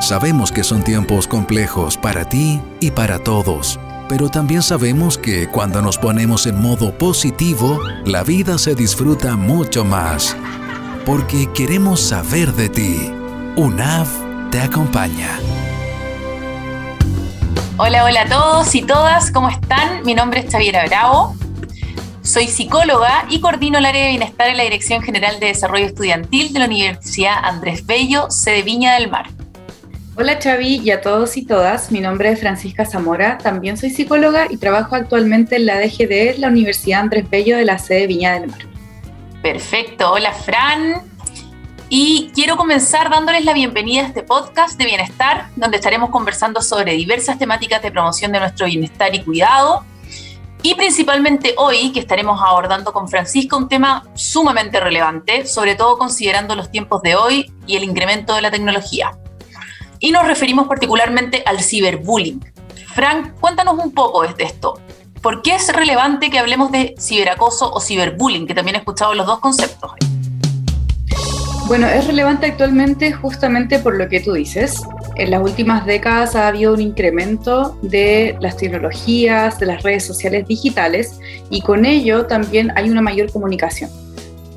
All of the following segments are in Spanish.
Sabemos que son tiempos complejos para ti y para todos, pero también sabemos que cuando nos ponemos en modo positivo, la vida se disfruta mucho más. Porque queremos saber de ti. UNAV te acompaña. Hola, hola a todos y todas, ¿cómo están? Mi nombre es Xaviera Bravo. Soy psicóloga y coordino el área de bienestar en la Dirección General de Desarrollo Estudiantil de la Universidad Andrés Bello, sede Viña del Mar. Hola Xavi y a todos y todas, mi nombre es Francisca Zamora, también soy psicóloga y trabajo actualmente en la DGD, la Universidad Andrés Bello de la sede Viña del Mar. Perfecto, hola Fran. Y quiero comenzar dándoles la bienvenida a este podcast de bienestar, donde estaremos conversando sobre diversas temáticas de promoción de nuestro bienestar y cuidado. Y principalmente hoy, que estaremos abordando con Francisco un tema sumamente relevante, sobre todo considerando los tiempos de hoy y el incremento de la tecnología y nos referimos particularmente al ciberbullying. Frank, cuéntanos un poco de esto. ¿Por qué es relevante que hablemos de ciberacoso o ciberbullying, que también he escuchado los dos conceptos? Bueno, es relevante actualmente justamente por lo que tú dices. En las últimas décadas ha habido un incremento de las tecnologías, de las redes sociales digitales y con ello también hay una mayor comunicación.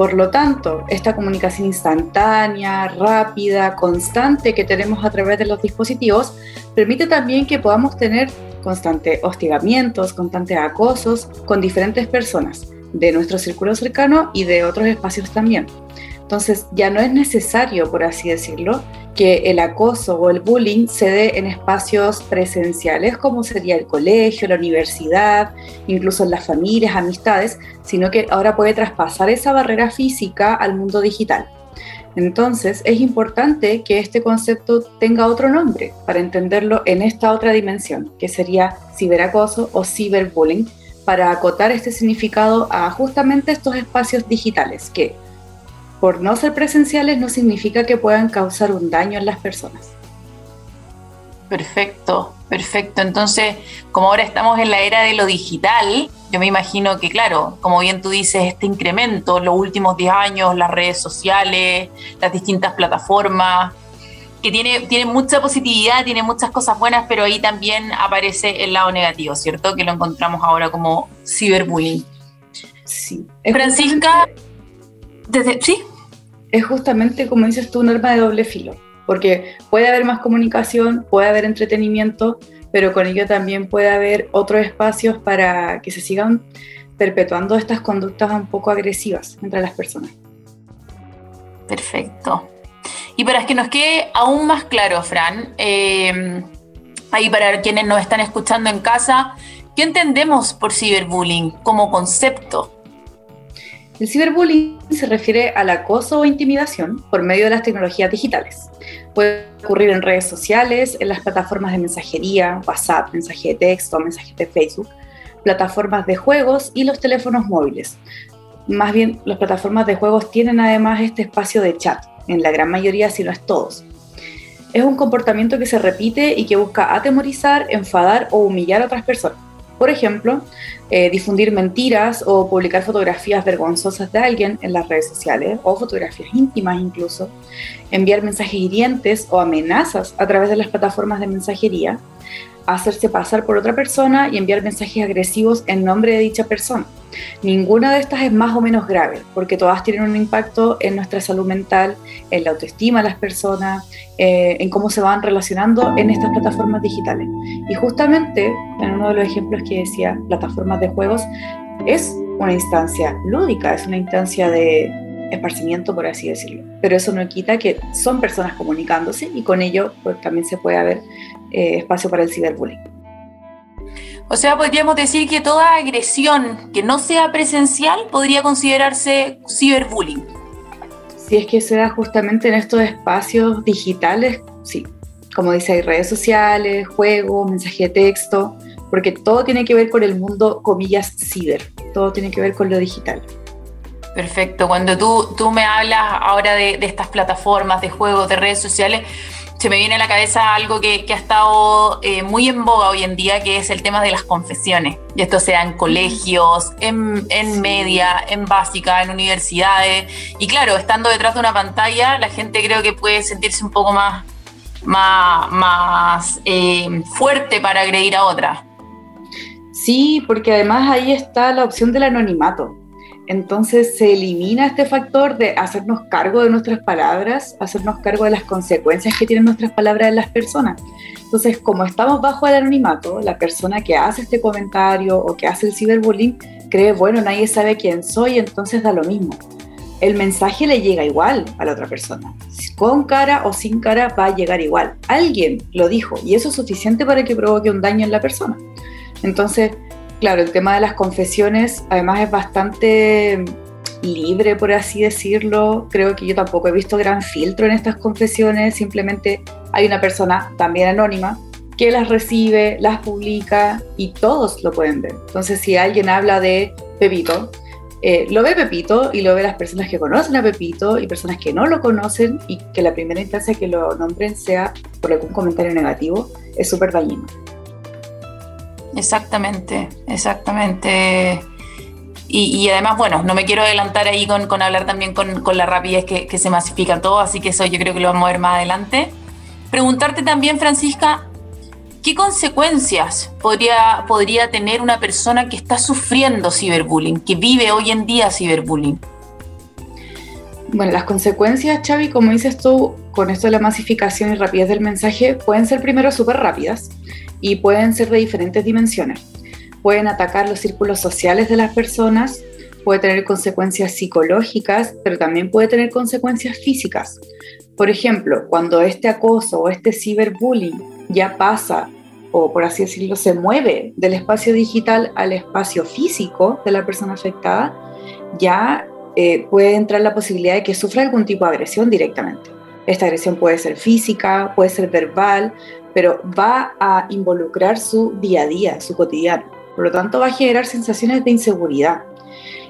Por lo tanto, esta comunicación instantánea, rápida, constante que tenemos a través de los dispositivos permite también que podamos tener constantes hostigamientos, constantes acosos con diferentes personas de nuestro círculo cercano y de otros espacios también. Entonces ya no es necesario, por así decirlo, que el acoso o el bullying se dé en espacios presenciales como sería el colegio, la universidad, incluso en las familias, amistades, sino que ahora puede traspasar esa barrera física al mundo digital. Entonces es importante que este concepto tenga otro nombre para entenderlo en esta otra dimensión, que sería ciberacoso o ciberbullying, para acotar este significado a justamente estos espacios digitales que por no ser presenciales no significa que puedan causar un daño en las personas. Perfecto, perfecto. Entonces, como ahora estamos en la era de lo digital, yo me imagino que, claro, como bien tú dices, este incremento, los últimos 10 años, las redes sociales, las distintas plataformas, que tiene, tiene mucha positividad, tiene muchas cosas buenas, pero ahí también aparece el lado negativo, ¿cierto? Que lo encontramos ahora como ciberbullying. Sí. Francisca, desde, ¿sí? Es justamente, como dices tú, un arma de doble filo, porque puede haber más comunicación, puede haber entretenimiento, pero con ello también puede haber otros espacios para que se sigan perpetuando estas conductas un poco agresivas entre las personas. Perfecto. Y para que nos quede aún más claro, Fran, eh, ahí para quienes nos están escuchando en casa, ¿qué entendemos por ciberbullying como concepto? El ciberbullying se refiere al acoso o intimidación por medio de las tecnologías digitales. Puede ocurrir en redes sociales, en las plataformas de mensajería, WhatsApp, mensaje de texto, mensajes de Facebook, plataformas de juegos y los teléfonos móviles. Más bien, las plataformas de juegos tienen además este espacio de chat, en la gran mayoría si no es todos. Es un comportamiento que se repite y que busca atemorizar, enfadar o humillar a otras personas. Por ejemplo, eh, difundir mentiras o publicar fotografías vergonzosas de alguien en las redes sociales o fotografías íntimas incluso, enviar mensajes hirientes o amenazas a través de las plataformas de mensajería, hacerse pasar por otra persona y enviar mensajes agresivos en nombre de dicha persona. Ninguna de estas es más o menos grave, porque todas tienen un impacto en nuestra salud mental, en la autoestima de las personas, eh, en cómo se van relacionando en estas plataformas digitales. Y justamente, en uno de los ejemplos que decía, plataformas de juegos, es una instancia lúdica, es una instancia de esparcimiento, por así decirlo. Pero eso no quita que son personas comunicándose y con ello pues, también se puede haber eh, espacio para el ciberbullying. O sea, podríamos decir que toda agresión que no sea presencial podría considerarse ciberbullying. Si es que se da justamente en estos espacios digitales, sí. Como dice, hay redes sociales, juegos, mensaje de texto, porque todo tiene que ver con el mundo, comillas, ciber. Todo tiene que ver con lo digital. Perfecto. Cuando tú, tú me hablas ahora de, de estas plataformas, de juegos, de redes sociales, se me viene a la cabeza algo que, ha estado eh, muy en boga hoy en día, que es el tema de las confesiones. Y esto sea en colegios, en, media, en básica, en universidades. Y claro, estando detrás de una pantalla, la gente creo que puede sentirse un poco más más, más eh, fuerte para agredir a otra. Sí, porque además ahí está la opción del anonimato. Entonces se elimina este factor de hacernos cargo de nuestras palabras, hacernos cargo de las consecuencias que tienen nuestras palabras en las personas. Entonces, como estamos bajo el anonimato, la persona que hace este comentario o que hace el ciberbullying cree, bueno, nadie sabe quién soy, entonces da lo mismo. El mensaje le llega igual a la otra persona. Con cara o sin cara va a llegar igual. Alguien lo dijo y eso es suficiente para que provoque un daño en la persona. Entonces, claro, el tema de las confesiones además es bastante libre, por así decirlo. Creo que yo tampoco he visto gran filtro en estas confesiones, simplemente hay una persona también anónima que las recibe, las publica y todos lo pueden ver. Entonces, si alguien habla de Pepito, eh, lo ve Pepito y lo ve las personas que conocen a Pepito y personas que no lo conocen y que la primera instancia que lo nombren sea por algún comentario negativo, es súper dañino. Exactamente, exactamente. Y, además, bueno, no me quiero adelantar ahí con, hablar también con, la rapidez que, se masifica todo, así que eso yo creo que lo vamos a ver más adelante. Preguntarte también, Francisca, ¿qué consecuencias podría, podría tener una persona que está sufriendo ciberbullying, que vive hoy en día ciberbullying? Bueno, las consecuencias, Xavi, como dices tú, con esto de la masificación y rapidez del mensaje, pueden ser primero súper rápidas y pueden ser de diferentes dimensiones. Pueden atacar los círculos sociales de las personas, puede tener consecuencias psicológicas, pero también puede tener consecuencias físicas. Por ejemplo, cuando este acoso o este ciberbullying ya pasa, o por así decirlo, se mueve del espacio digital al espacio físico de la persona afectada, ya eh, puede entrar la posibilidad de que sufra algún tipo de agresión directamente. Esta agresión puede ser física, puede ser verbal, pero va a involucrar su día a día, su cotidiano. Por lo tanto, va a generar sensaciones de inseguridad.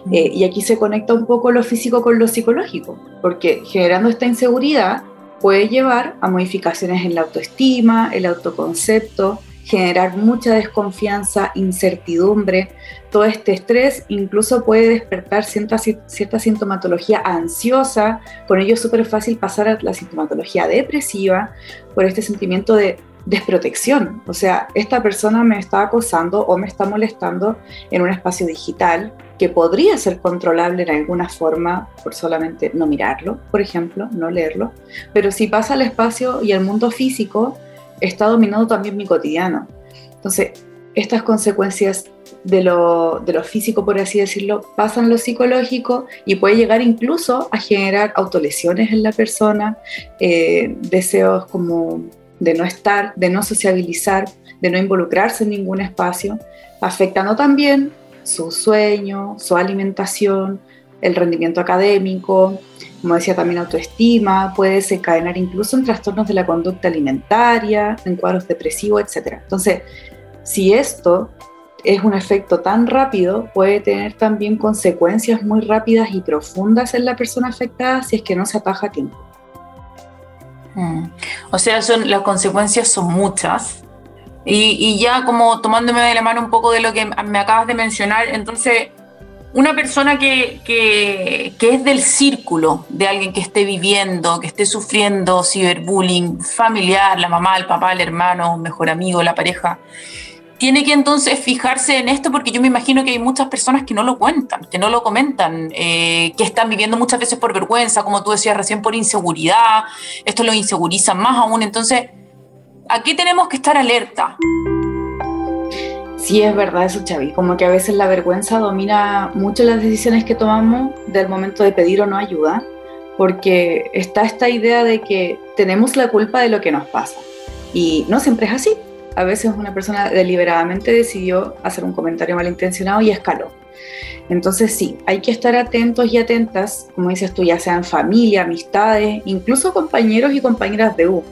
Mm. Eh, y aquí se conecta un poco lo físico con lo psicológico, porque generando esta inseguridad puede llevar a modificaciones en la autoestima, el autoconcepto, generar mucha desconfianza, incertidumbre, todo este estrés incluso puede despertar cierta, cierta sintomatología ansiosa, con ello es súper fácil pasar a la sintomatología depresiva por este sentimiento de desprotección. O sea, esta persona me está acosando o me está molestando en un espacio digital que podría ser controlable en alguna forma por solamente no mirarlo, por ejemplo, no leerlo. Pero si pasa al espacio y al mundo físico, está dominando también mi cotidiano. Entonces, estas consecuencias de lo, de lo, físico, por así decirlo, pasan lo psicológico y puede llegar incluso a generar autolesiones en la persona, eh, deseos como de no estar, de no sociabilizar, de no involucrarse en ningún espacio, afectando también su sueño, su alimentación, el rendimiento académico, como decía también autoestima, puede desencadenar incluso en trastornos de la conducta alimentaria, en cuadros depresivos, etc. Entonces, si esto es un efecto tan rápido, puede tener también consecuencias muy rápidas y profundas en la persona afectada si es que no se ataja a tiempo. Mm. O sea, son, las consecuencias son muchas. Y, ya como tomándome de la mano un poco de lo que me acabas de mencionar, entonces, una persona que, que, que, es del círculo de alguien que esté viviendo, que esté sufriendo ciberbullying familiar, la mamá, el papá, el hermano, mejor amigo, la pareja, tiene que entonces fijarse en esto porque yo me imagino que hay muchas personas que no lo cuentan, que no lo comentan, eh, que están viviendo muchas veces por vergüenza, como tú decías recién, por inseguridad, esto lo inseguriza más aún, entonces, aquí tenemos que estar alerta. Sí, es verdad eso, Xavi, como que a veces la vergüenza domina mucho las decisiones que tomamos del momento de pedir o no ayuda, porque está esta idea de que tenemos la culpa de lo que nos pasa. Y no siempre es así a veces una persona deliberadamente decidió hacer un comentario malintencionado y escaló. Entonces sí, hay que estar atentos y atentas, como dices tú, ya sean familia, amistades, incluso compañeros y compañeras de U.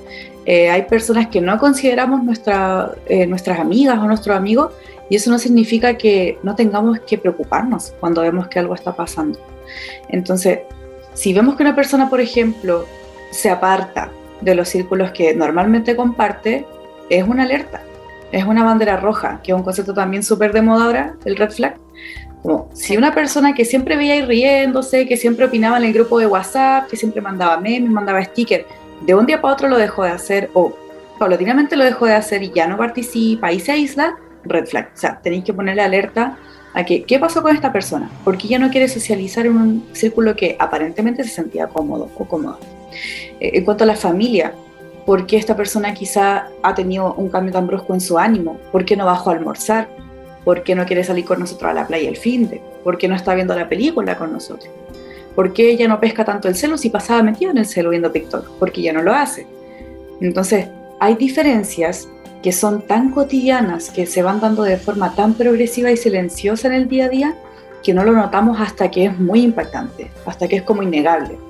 Eh, hay personas que no consideramos nuestra, eh, nuestras amigas o nuestros amigos y eso no significa que no tengamos que preocuparnos cuando vemos que algo está pasando. Entonces, si vemos que una persona, por ejemplo, se aparta de los círculos que normalmente comparte, es una alerta, es una bandera roja, que es un concepto también súper de moda ahora, el red flag. Como si una persona que siempre veía ir riéndose, que siempre opinaba en el grupo de WhatsApp, que siempre mandaba memes, mandaba stickers, de un día para otro lo dejó de hacer o paulatinamente lo dejó de hacer y ya no participa y se aísla, red flag. O sea, tenéis que ponerle alerta a que, ¿qué pasó con esta persona? Porque ya no quiere socializar en un círculo que aparentemente se sentía cómodo o cómoda. Eh, en cuanto a la familia, ¿por qué esta persona quizá ha tenido un cambio tan brusco en su ánimo? ¿Por qué no bajó a almorzar? ¿Por qué no quiere salir con nosotros a la playa el fin de? ¿Por qué no está viendo la película con nosotros? ¿Por qué ella no pesca tanto el celo si pasaba metido en el celo viendo TikTok? Porque ya no lo hace. Entonces, hay diferencias que son tan cotidianas, que se van dando de forma tan progresiva y silenciosa en el día a día, que no lo notamos hasta que es muy impactante, hasta que es como innegable.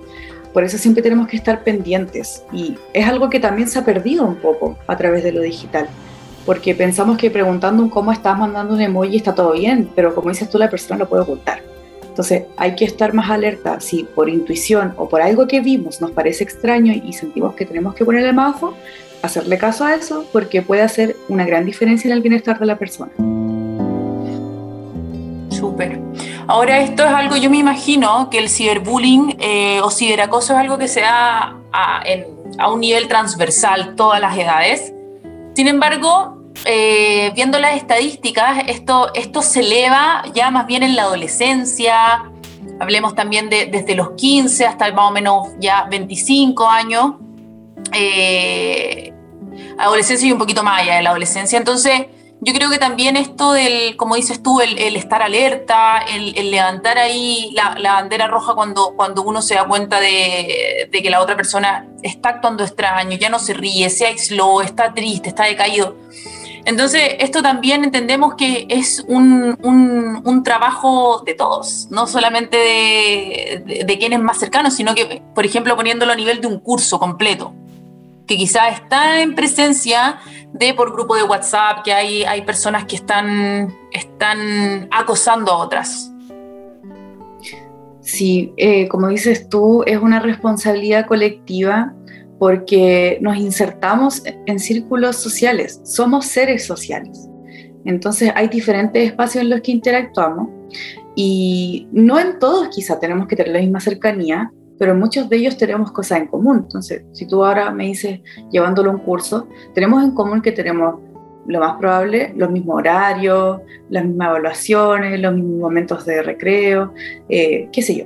Por eso siempre tenemos que estar pendientes y es algo que también se ha perdido un poco a través de lo digital, porque pensamos que preguntando un cómo estás mandando un emoji está todo bien, pero como dices tú, la persona lo puede ocultar. Entonces hay que estar más alerta si por intuición o por algo que vimos nos parece extraño y sentimos que tenemos que ponerle más ojo, hacerle caso a eso porque puede hacer una gran diferencia en el bienestar de la persona. Súper. Ahora esto es algo, yo me imagino que el ciberbullying eh, o ciberacoso es algo que se da a, a, un nivel transversal, todas las edades. Sin embargo, eh, viendo las estadísticas, esto, esto se eleva ya más bien en la adolescencia, hablemos también de desde los 15 hasta más o menos ya 25 años, eh, adolescencia y un poquito más allá de la adolescencia. Entonces, yo creo que también esto del, como dices tú, el, estar alerta, el, levantar ahí la, bandera roja cuando, cuando uno se da cuenta de, que la otra persona está actuando extraño, ya no se ríe, se aisló, está triste, está decaído. Entonces, esto también entendemos que es un, un, trabajo de todos, no solamente de, de, quienes más cercanos, sino que, por ejemplo, poniéndolo a nivel de un curso completo que quizás está en presencia de por grupo de WhatsApp, que hay, hay personas que están, están acosando a otras. Sí, eh, como dices tú, es una responsabilidad colectiva porque nos insertamos en círculos sociales, somos seres sociales. Entonces hay diferentes espacios en los que interactuamos y no en todos quizá tenemos que tener la misma cercanía, pero muchos de ellos tenemos cosas en común. Entonces, si tú ahora me dices, llevándolo a un curso, tenemos en común que tenemos lo más probable, los mismos horarios, las mismas evaluaciones, los mismos momentos de recreo, eh, qué sé yo.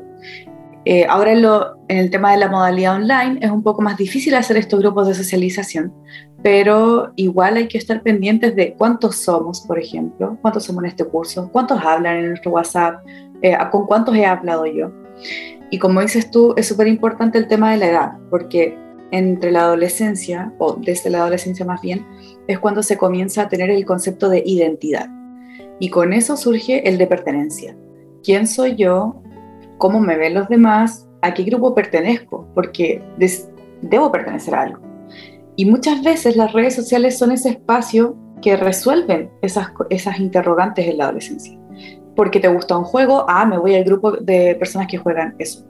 Eh, ahora en, lo, en, el tema de la modalidad online es un poco más difícil hacer estos grupos de socialización, pero igual hay que estar pendientes de cuántos somos, por ejemplo, cuántos somos en este curso, cuántos hablan en nuestro WhatsApp, eh, con cuántos he hablado yo. Y como dices tú, es súper importante el tema de la edad, porque entre la adolescencia, o desde la adolescencia más bien, es cuando se comienza a tener el concepto de identidad. Y con eso surge el de pertenencia. ¿Quién soy yo? ¿Cómo me ven los demás? ¿A qué grupo pertenezco? Porque debo pertenecer a algo. Y muchas veces las redes sociales son ese espacio que resuelven esas, interrogantes en la adolescencia porque te gusta un juego, ah, me voy al grupo de personas que juegan eso.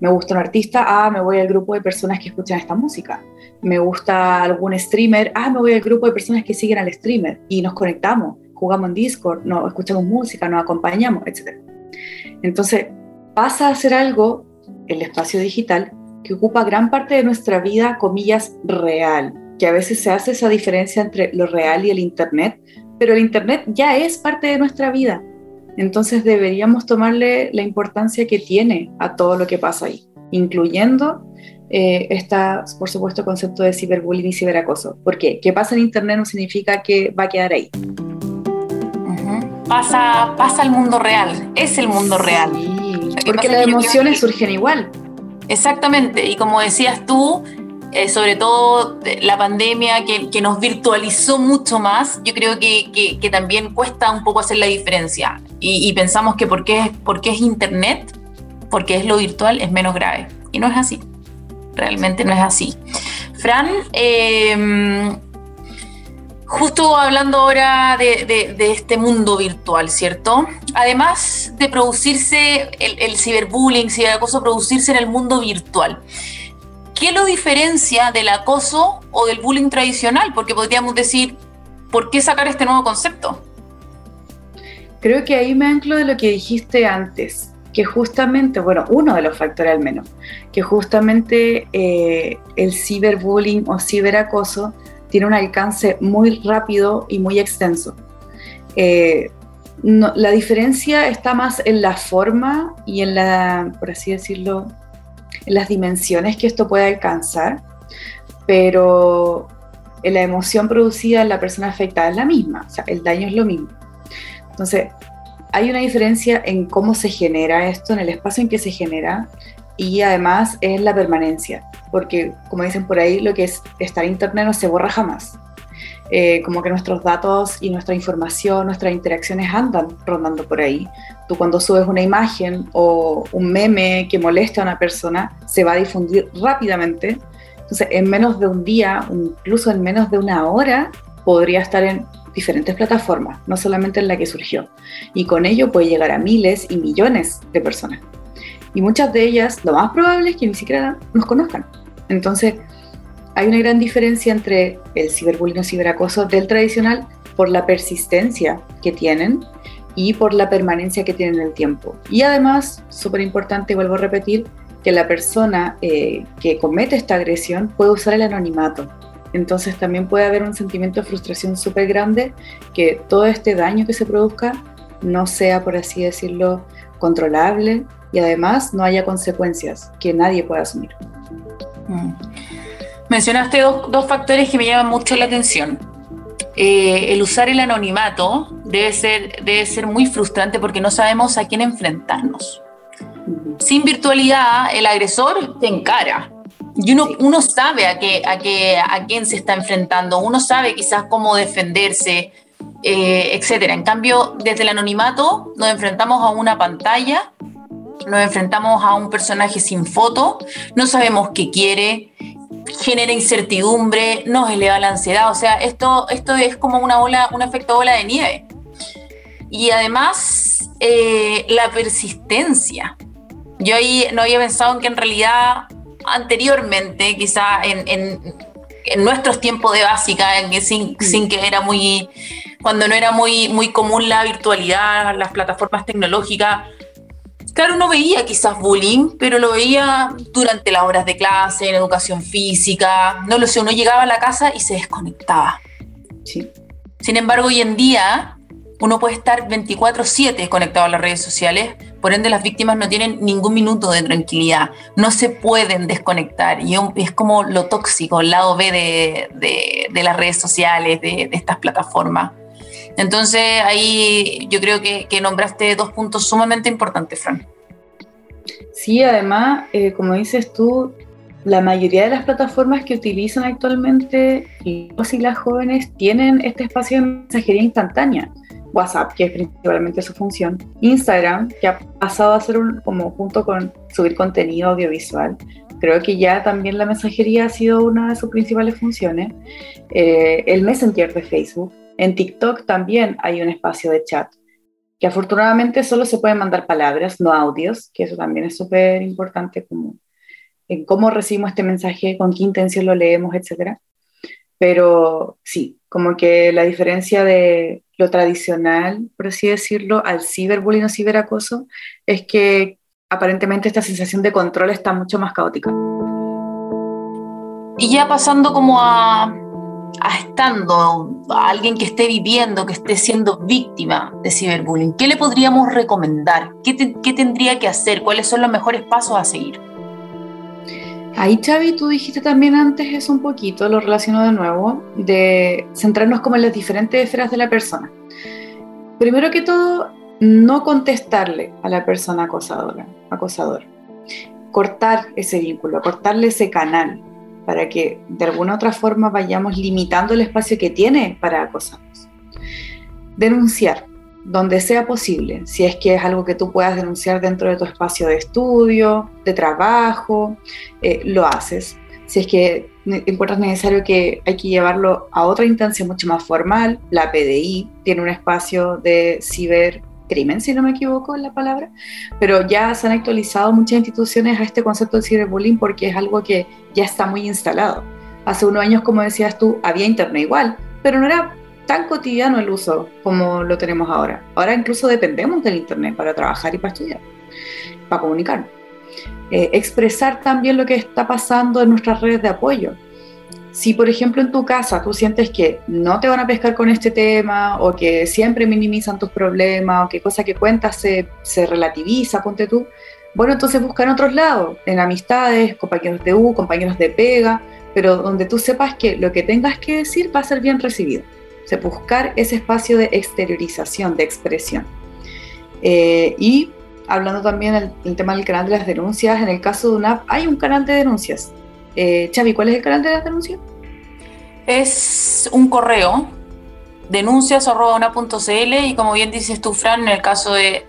Me gusta un artista, ah, me voy al grupo de personas que escuchan esta música. Me gusta algún streamer, ah, me voy al grupo de personas que siguen al streamer y nos conectamos, jugamos en Discord, no, escuchamos música, nos acompañamos, etc. Entonces, pasa a ser algo, el espacio digital, que ocupa gran parte de nuestra vida, comillas, real, que a veces se hace esa diferencia entre lo real y el Internet, pero el Internet ya es parte de nuestra vida entonces deberíamos tomarle la importancia que tiene a todo lo que pasa ahí, incluyendo eh, está, por supuesto, concepto de ciberbullying y ciberacoso. ¿Por qué? Que pasa en Internet no significa que va a quedar ahí. Pasa, pasa al mundo real, es el mundo real. porque las emociones surgen igual. Exactamente, y como decías tú, eh, sobre todo la pandemia que, nos virtualizó mucho más, yo creo que, que, también cuesta un poco hacer la diferencia. Y, pensamos que porque, porque es Internet, porque es lo virtual, es menos grave. Y no es así. Realmente no es así. Fran, em, justo hablando ahora de, de, este mundo virtual, ¿cierto? Además de producirse el, el ciberbullying, ciberacoso, producirse en el mundo virtual. ¿Qué lo diferencia del acoso o del bullying tradicional? Porque podríamos decir, ¿por qué sacar este nuevo concepto? Creo que ahí me anclo de lo que dijiste antes, que justamente, bueno, uno de los factores al menos, que justamente eh, el ciberbullying o ciberacoso tiene un alcance muy rápido y muy extenso. Eh, la diferencia está más en la forma y en la, por así decirlo, las dimensiones que esto puede alcanzar, pero la emoción producida en la persona afectada es la misma, o sea, el daño es lo mismo. Entonces, hay una diferencia en cómo se genera esto, en el espacio en que se genera y además en la permanencia, porque como dicen por ahí, lo que es estar Internet no se borra jamás. Eh, como que nuestros datos y nuestra información, nuestras interacciones andan rondando por ahí. Tú cuando subes una imagen o un meme que molesta a una persona, se va a difundir rápidamente. Entonces, en menos de un día, incluso en menos de una hora, podría estar en diferentes plataformas, no solamente en la que surgió. Y con ello puede llegar a miles y millones de personas. Y muchas de ellas, lo más probable es que ni siquiera nos conozcan. Entonces, hay una gran diferencia entre el ciberbullying o ciberacoso del tradicional por la persistencia que tienen y por la permanencia que tienen en el tiempo. Y además, súper importante, vuelvo a repetir, que la persona eh, que comete esta agresión puede usar el anonimato. Entonces también puede haber un sentimiento de frustración súper grande que todo este daño que se produzca no sea, por así decirlo, controlable y además no haya consecuencias que nadie pueda asumir. Mm. Mencionaste dos, factores que me llaman mucho la atención. Eh, el usar el anonimato debe ser, debe ser muy frustrante porque no sabemos a quién enfrentarnos. Sin virtualidad, el agresor te encara. Y uno, uno sabe a, qué, a, qué, a quién se está enfrentando, uno sabe quizás cómo defenderse, eh, etc. En cambio, desde el anonimato nos enfrentamos a una pantalla, nos enfrentamos a un personaje sin foto, no sabemos qué quiere, genera incertidumbre, nos eleva la ansiedad. O sea, esto, esto es como una ola, un efecto bola de nieve. Y además, eh, la persistencia. Yo ahí no había pensado en que en realidad anteriormente, quizá en, en, nuestros tiempos de básica, en que sin, mm. sin, que era muy, cuando no era muy, muy común la virtualidad, las plataformas tecnológicas, Claro, uno veía quizás bullying, pero lo veía durante las horas de clase, en educación física, no lo sé, uno llegaba a la casa y se desconectaba. Sí. Sin embargo, hoy en día uno puede estar 24/7 conectado a las redes sociales, por ende las víctimas no tienen ningún minuto de tranquilidad, no se pueden desconectar y es como lo tóxico, el lado B de, las redes sociales, de, de estas plataformas. Entonces ahí yo creo que, nombraste dos puntos sumamente importantes, Fran. Sí, además, eh, como dices tú, la mayoría de las plataformas que utilizan actualmente los y las jóvenes tienen este espacio de mensajería instantánea. WhatsApp, que es principalmente su función, Instagram, que ha pasado a ser un, como junto con subir contenido audiovisual. Creo que ya también la mensajería ha sido una de sus principales funciones. Eh, el Messenger de Facebook, en TikTok también hay un espacio de chat, que afortunadamente solo se pueden mandar palabras, no audios, que eso también es súper importante como en cómo recibimos este mensaje, con qué intención lo leemos, etc. Pero sí, como que la diferencia de lo tradicional, por así decirlo, al ciberbullying o ciberacoso, es que aparentemente esta sensación de control está mucho más caótica. Y ya pasando como a estando a alguien que esté viviendo, que esté siendo víctima de ciberbullying, ¿qué le podríamos recomendar? ¿Qué, ¿Qué, tendría que hacer? ¿Cuáles son los mejores pasos a seguir? Ahí, Xavi, tú dijiste también antes eso un poquito, lo relaciono de nuevo, de centrarnos como en las diferentes esferas de la persona. Primero que todo, no contestarle a la persona acosadora, acosador. Cortar ese vínculo, cortarle ese canal, para que de alguna otra forma vayamos limitando el espacio que tiene para acosarnos. Denunciar, donde sea posible, si es que es algo que tú puedas denunciar dentro de tu espacio de estudio, de trabajo, eh, lo haces. Si es que encuentras necesario que hay que llevarlo a otra instancia mucho más formal, la PDI tiene un espacio de ciber crimen, si no me equivoco en la palabra, pero ya se han actualizado muchas instituciones a este concepto de ciberbullying porque es algo que ya está muy instalado. Hace unos años, como decías tú, había internet igual, pero no era tan cotidiano el uso como lo tenemos ahora. Ahora incluso dependemos del internet para trabajar y para estudiar. para comunicar. Eh, expresar también lo que está pasando en nuestras redes de apoyo. Si, por ejemplo, en tu casa tú sientes que no te van a pescar con este tema o que siempre minimizan tus problemas o que cosa que cuentas se, se relativiza, ponte tú, bueno, entonces busca en otros lados, en amistades, compañeros de U, compañeros de pega, pero donde tú sepas que lo que tengas que decir va a ser bien recibido. O sea, buscar ese espacio de exteriorización, de expresión. Eh, y hablando también del, tema del canal de las denuncias, en el caso de UNAP hay un canal de denuncias. Eh, Chavi, ¿cuál es el canal de las denuncias? Es un correo, denuncias.una.cl y como bien dices tú, Fran, en el caso de,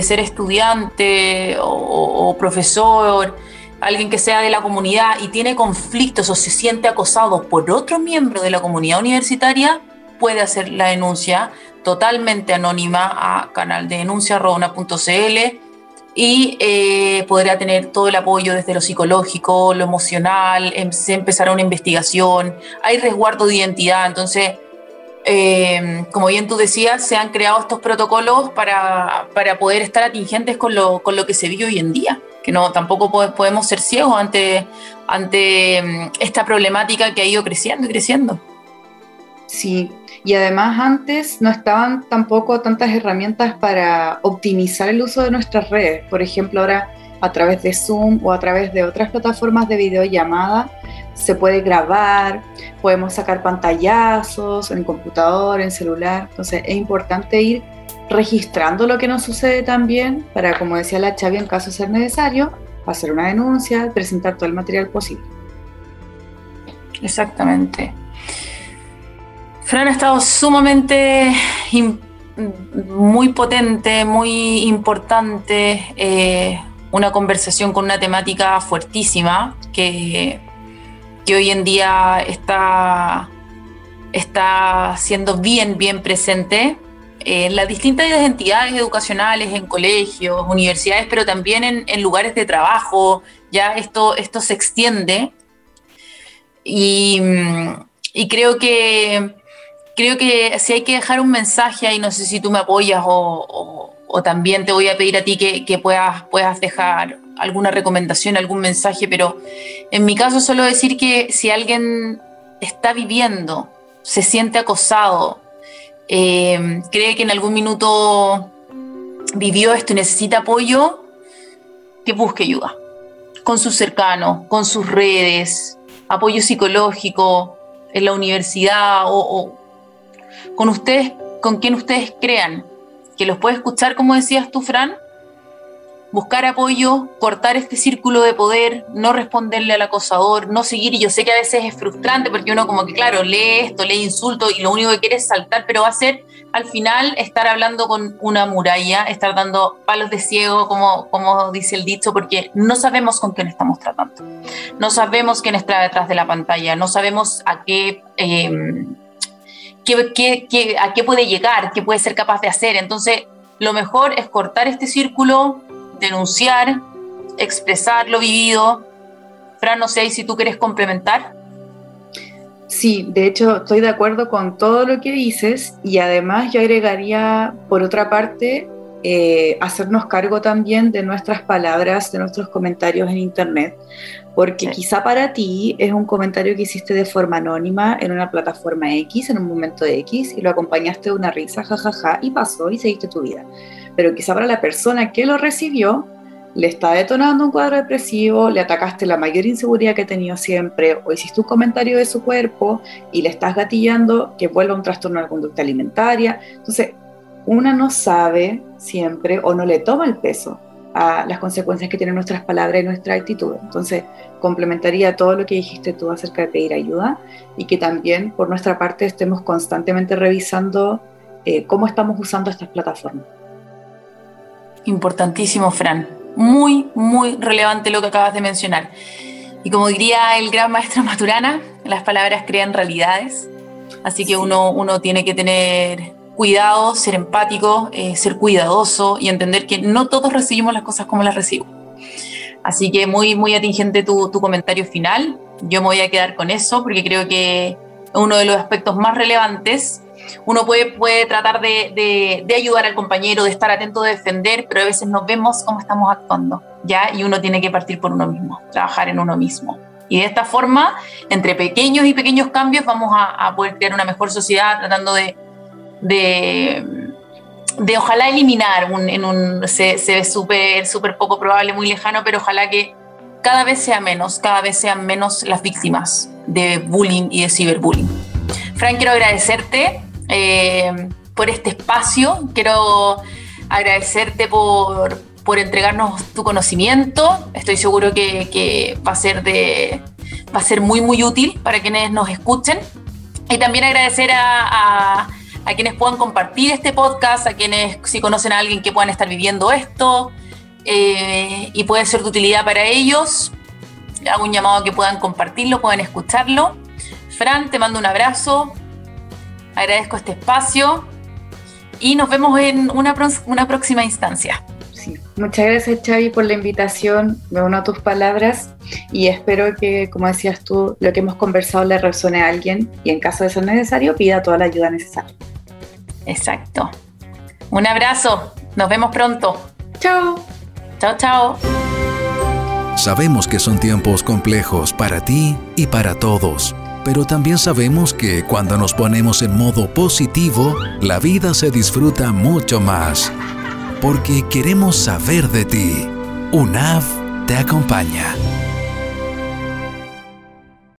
ser estudiante o profesor, alguien que sea de la comunidad y tiene conflictos o se siente acosado por otro miembro de la comunidad universitaria, puede hacer la denuncia totalmente anónima a canal de y eh, tener todo el apoyo desde lo psicológico, lo emocional, em, se empezará una investigación, hay resguardo de identidad, entonces, eh, como bien tú decías, se han creado estos protocolos para, para poder estar atingentes con lo, con lo que se vive hoy en día que no tampoco podemos ser ciegos ante, ante mm, esta problemática que ha ido creciendo y creciendo. Sí, y además antes no estaban tampoco tantas herramientas para optimizar el uso de nuestras redes. Por ejemplo, ahora a través de Zoom o a través de otras plataformas de videollamada se puede grabar, podemos sacar pantallazos en computador, en celular. Entonces es importante ir registrando lo que nos sucede también para, como decía la Chavi, en caso de ser necesario, hacer una denuncia, presentar todo el material posible. Exactamente. Fran ha estado sumamente muy potente, muy importante, eh, una conversación con una temática fuertísima que, que hoy en día está, está siendo bien, bien presente en las distintas entidades educacionales, en colegios, universidades, pero también en, lugares de trabajo, ya esto, esto se extiende. Y, creo que creo que si hay que dejar un mensaje ahí, no sé si tú me apoyas o, también te voy a pedir a ti que, puedas, puedas dejar alguna recomendación, algún mensaje, pero en mi caso solo decir que si alguien está viviendo, se siente acosado, eh, cree que en algún minuto vivió esto y necesita apoyo, que busque ayuda con sus cercanos, con sus redes, apoyo psicológico en la universidad o, con ustedes, con quien ustedes crean que los puede escuchar, como decías tú, Fran, buscar apoyo, cortar este círculo de poder, no responderle al acosador, no seguir. Y yo sé que a veces es frustrante porque uno como que, claro, lee esto, lee insulto y lo único que quiere es saltar, pero va a ser al final estar hablando con una muralla, estar dando palos de ciego, como, como dice el dicho, porque no sabemos con quién estamos tratando. No sabemos quién está detrás de la pantalla, no sabemos a qué... Em, a qué puede llegar, qué puede ser capaz de hacer. Entonces, lo mejor es cortar este círculo, denunciar, expresar lo vivido. Fran, no sé si tú quieres complementar. Sí, de hecho estoy de acuerdo con todo lo que dices y además yo agregaría, por otra parte, eh, hacernos cargo también de nuestras palabras, de nuestros comentarios en Internet, porque quizá para ti es un comentario que hiciste de forma anónima en una plataforma X, en un momento de X, y lo acompañaste de una risa, jajaja, y pasó y seguiste tu vida pero quizá para la persona que lo recibió le está detonando un cuadro depresivo, le atacaste la mayor inseguridad que ha tenido siempre, o hiciste un comentario de su cuerpo y le estás gatillando que vuelva un trastorno de la conducta alimentaria. Entonces, una no sabe siempre o no le toma el peso a las consecuencias que tienen nuestras palabras y nuestra actitud. Entonces, complementaría todo lo que dijiste tú acerca de pedir ayuda y que también por nuestra parte estemos constantemente revisando eh, cómo estamos usando estas plataformas. Importantísimo, Fran. Muy, muy relevante lo que acabas de mencionar. Y como diría el gran maestro Maturana, las palabras crean realidades. Así que uno, uno tiene que tener cuidado, ser empático, eh, ser cuidadoso y entender que no todos recibimos las cosas como las recibo. Así que muy, muy atingente tu, tu comentario final. Yo me voy a quedar con eso porque creo que uno de los aspectos más relevantes uno puede, puede tratar de, de, ayudar al compañero, de estar atento, de defender, pero a veces nos vemos cómo estamos actuando, ¿ya? Y uno tiene que partir por uno mismo, trabajar en uno mismo. Y de esta forma, entre pequeños y pequeños cambios, vamos a, poder crear una mejor sociedad tratando de, de, de ojalá eliminar, un, en un, se, se ve súper súper poco probable, muy lejano, pero ojalá que cada vez sea menos, cada vez sean menos las víctimas de bullying y de ciberbullying. Frank, quiero agradecerte eh, por este espacio, quiero agradecerte por, por entregarnos tu conocimiento. Estoy seguro que, va, a ser de, va a ser muy, muy útil para quienes nos escuchen. Y también agradecer a, a, quienes puedan compartir este podcast, a quienes si conocen a alguien que puedan estar viviendo esto eh, y puede ser de utilidad para ellos. Hago un llamado a que puedan compartirlo, puedan escucharlo. Fran, te mando un abrazo. Agradezco este espacio y nos vemos en una, próxima instancia. Muchas gracias Xavi por la invitación, me uno a tus palabras y espero que, como decías tú, lo que hemos conversado le resuene a alguien y en caso de ser necesario pida toda la ayuda necesaria. Exacto. Un abrazo, nos vemos pronto. Chao. Chao, chao. Sabemos que son tiempos complejos para ti y para todos, pero también sabemos que cuando nos ponemos en modo positivo, la vida se disfruta mucho más porque queremos saber de ti. UNAV te acompaña.